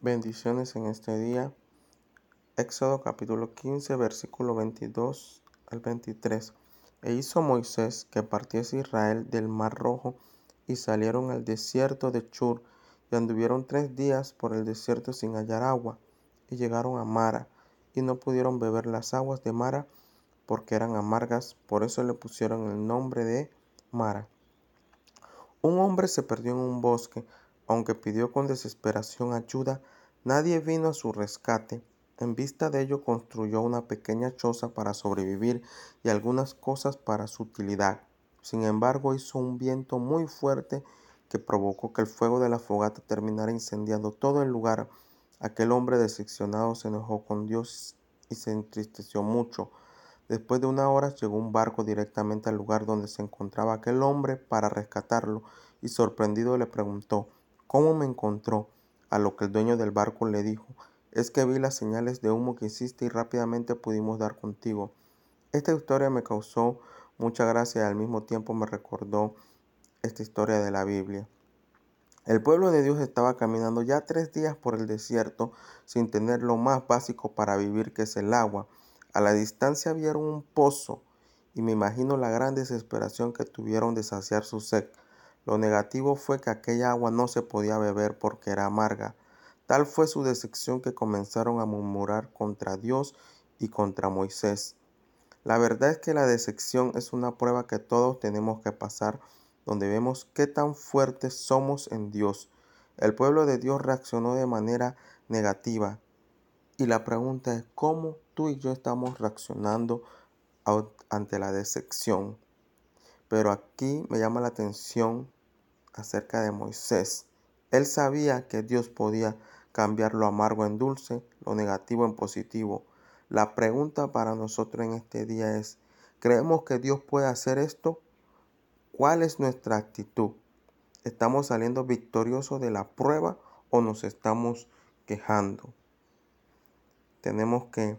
Bendiciones en este día. Éxodo capítulo 15, versículo 22 al 23. E hizo Moisés que partiese Israel del mar rojo y salieron al desierto de Chur y anduvieron tres días por el desierto sin hallar agua y llegaron a Mara y no pudieron beber las aguas de Mara porque eran amargas, por eso le pusieron el nombre de Mara. Un hombre se perdió en un bosque aunque pidió con desesperación ayuda, nadie vino a su rescate. En vista de ello construyó una pequeña choza para sobrevivir y algunas cosas para su utilidad. Sin embargo, hizo un viento muy fuerte que provocó que el fuego de la fogata terminara incendiando todo el lugar. Aquel hombre decepcionado se enojó con Dios y se entristeció mucho. Después de una hora llegó un barco directamente al lugar donde se encontraba aquel hombre para rescatarlo y sorprendido le preguntó ¿Cómo me encontró? A lo que el dueño del barco le dijo, es que vi las señales de humo que hiciste y rápidamente pudimos dar contigo. Esta historia me causó mucha gracia y al mismo tiempo me recordó esta historia de la Biblia. El pueblo de Dios estaba caminando ya tres días por el desierto sin tener lo más básico para vivir que es el agua. A la distancia vieron un pozo y me imagino la gran desesperación que tuvieron de saciar su sed. Lo negativo fue que aquella agua no se podía beber porque era amarga. Tal fue su decepción que comenzaron a murmurar contra Dios y contra Moisés. La verdad es que la decepción es una prueba que todos tenemos que pasar, donde vemos qué tan fuertes somos en Dios. El pueblo de Dios reaccionó de manera negativa. Y la pregunta es, ¿cómo tú y yo estamos reaccionando ante la decepción? Pero aquí me llama la atención acerca de Moisés. Él sabía que Dios podía cambiar lo amargo en dulce, lo negativo en positivo. La pregunta para nosotros en este día es, ¿creemos que Dios puede hacer esto? ¿Cuál es nuestra actitud? ¿Estamos saliendo victoriosos de la prueba o nos estamos quejando? Tenemos que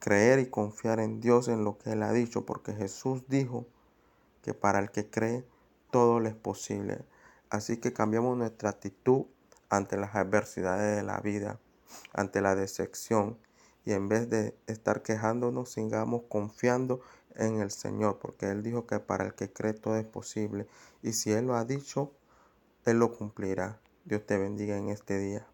creer y confiar en Dios en lo que Él ha dicho, porque Jesús dijo que para el que cree, todo le es posible. Así que cambiamos nuestra actitud ante las adversidades de la vida, ante la decepción. Y en vez de estar quejándonos, sigamos confiando en el Señor, porque Él dijo que para el que cree todo es posible. Y si Él lo ha dicho, Él lo cumplirá. Dios te bendiga en este día.